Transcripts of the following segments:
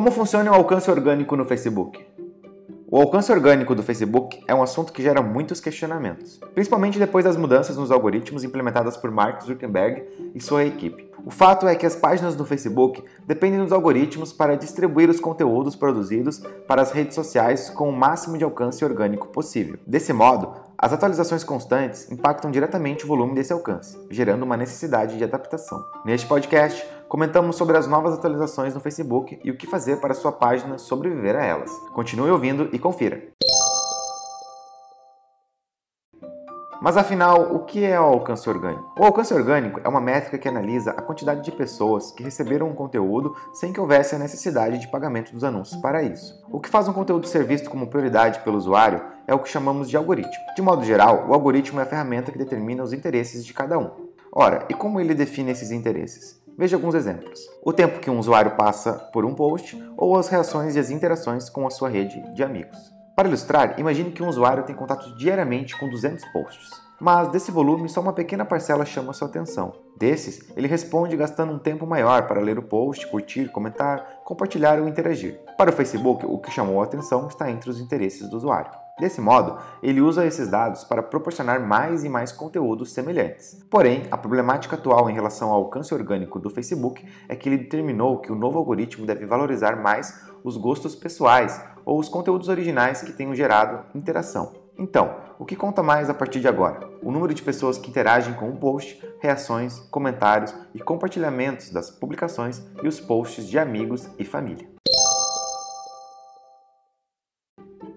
Como funciona o alcance orgânico no Facebook? O alcance orgânico do Facebook é um assunto que gera muitos questionamentos, principalmente depois das mudanças nos algoritmos implementadas por Mark Zuckerberg e sua equipe. O fato é que as páginas do Facebook dependem dos algoritmos para distribuir os conteúdos produzidos para as redes sociais com o máximo de alcance orgânico possível. Desse modo, as atualizações constantes impactam diretamente o volume desse alcance, gerando uma necessidade de adaptação. Neste podcast, comentamos sobre as novas atualizações no Facebook e o que fazer para sua página sobreviver a elas. Continue ouvindo e confira. Mas afinal, o que é o alcance orgânico? O alcance orgânico é uma métrica que analisa a quantidade de pessoas que receberam um conteúdo sem que houvesse a necessidade de pagamento dos anúncios para isso. O que faz um conteúdo ser visto como prioridade pelo usuário é o que chamamos de algoritmo. De modo geral, o algoritmo é a ferramenta que determina os interesses de cada um. Ora, e como ele define esses interesses? Veja alguns exemplos. O tempo que um usuário passa por um post ou as reações e as interações com a sua rede de amigos. Para ilustrar, imagine que um usuário tem contato diariamente com 200 posts, mas desse volume só uma pequena parcela chama sua atenção. Desses, ele responde gastando um tempo maior para ler o post, curtir, comentar, compartilhar ou interagir. Para o Facebook, o que chamou a atenção está entre os interesses do usuário. Desse modo, ele usa esses dados para proporcionar mais e mais conteúdos semelhantes. Porém, a problemática atual em relação ao alcance orgânico do Facebook é que ele determinou que o novo algoritmo deve valorizar mais os gostos pessoais ou os conteúdos originais que tenham gerado interação. Então, o que conta mais a partir de agora? O número de pessoas que interagem com o post, reações, comentários e compartilhamentos das publicações e os posts de amigos e família.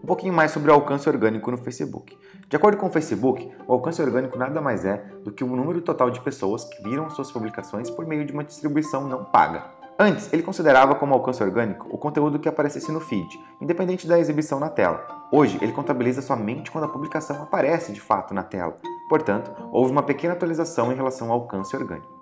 Um pouquinho mais sobre o alcance orgânico no Facebook. De acordo com o Facebook, o alcance orgânico nada mais é do que o número total de pessoas que viram suas publicações por meio de uma distribuição não paga. Antes, ele considerava como alcance orgânico o conteúdo que aparecesse no feed, independente da exibição na tela. Hoje, ele contabiliza somente quando a publicação aparece de fato na tela. Portanto, houve uma pequena atualização em relação ao alcance orgânico.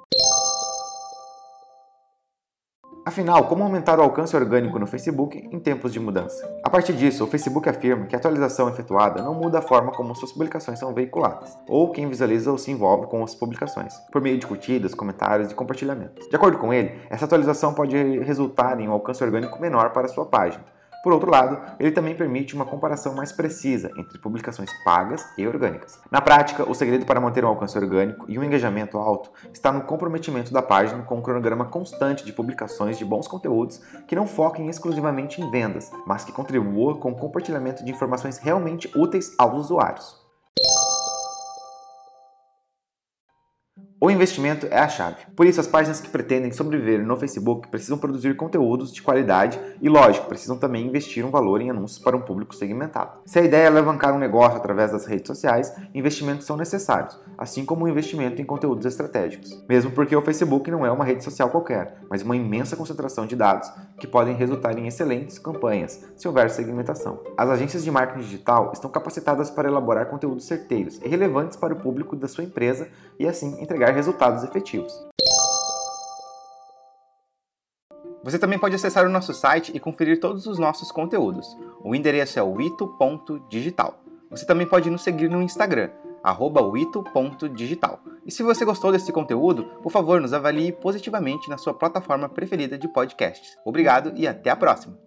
Afinal, como aumentar o alcance orgânico no Facebook em tempos de mudança? A partir disso, o Facebook afirma que a atualização efetuada não muda a forma como suas publicações são veiculadas, ou quem visualiza ou se envolve com as publicações, por meio de curtidas, comentários e compartilhamentos. De acordo com ele, essa atualização pode resultar em um alcance orgânico menor para sua página, por outro lado, ele também permite uma comparação mais precisa entre publicações pagas e orgânicas. Na prática, o segredo para manter um alcance orgânico e um engajamento alto está no comprometimento da página com um cronograma constante de publicações de bons conteúdos que não foquem exclusivamente em vendas, mas que contribua com o compartilhamento de informações realmente úteis aos usuários. O investimento é a chave. Por isso, as páginas que pretendem sobreviver no Facebook precisam produzir conteúdos de qualidade e, lógico, precisam também investir um valor em anúncios para um público segmentado. Se a ideia é alavancar um negócio através das redes sociais, investimentos são necessários, assim como o investimento em conteúdos estratégicos. Mesmo porque o Facebook não é uma rede social qualquer, mas uma imensa concentração de dados que podem resultar em excelentes campanhas se houver segmentação. As agências de marketing digital estão capacitadas para elaborar conteúdos certeiros e relevantes para o público da sua empresa e assim entregar resultados efetivos. Você também pode acessar o nosso site e conferir todos os nossos conteúdos. O endereço é wito.digital. Você também pode nos seguir no Instagram, wito.digital. E se você gostou desse conteúdo, por favor, nos avalie positivamente na sua plataforma preferida de podcasts. Obrigado e até a próxima!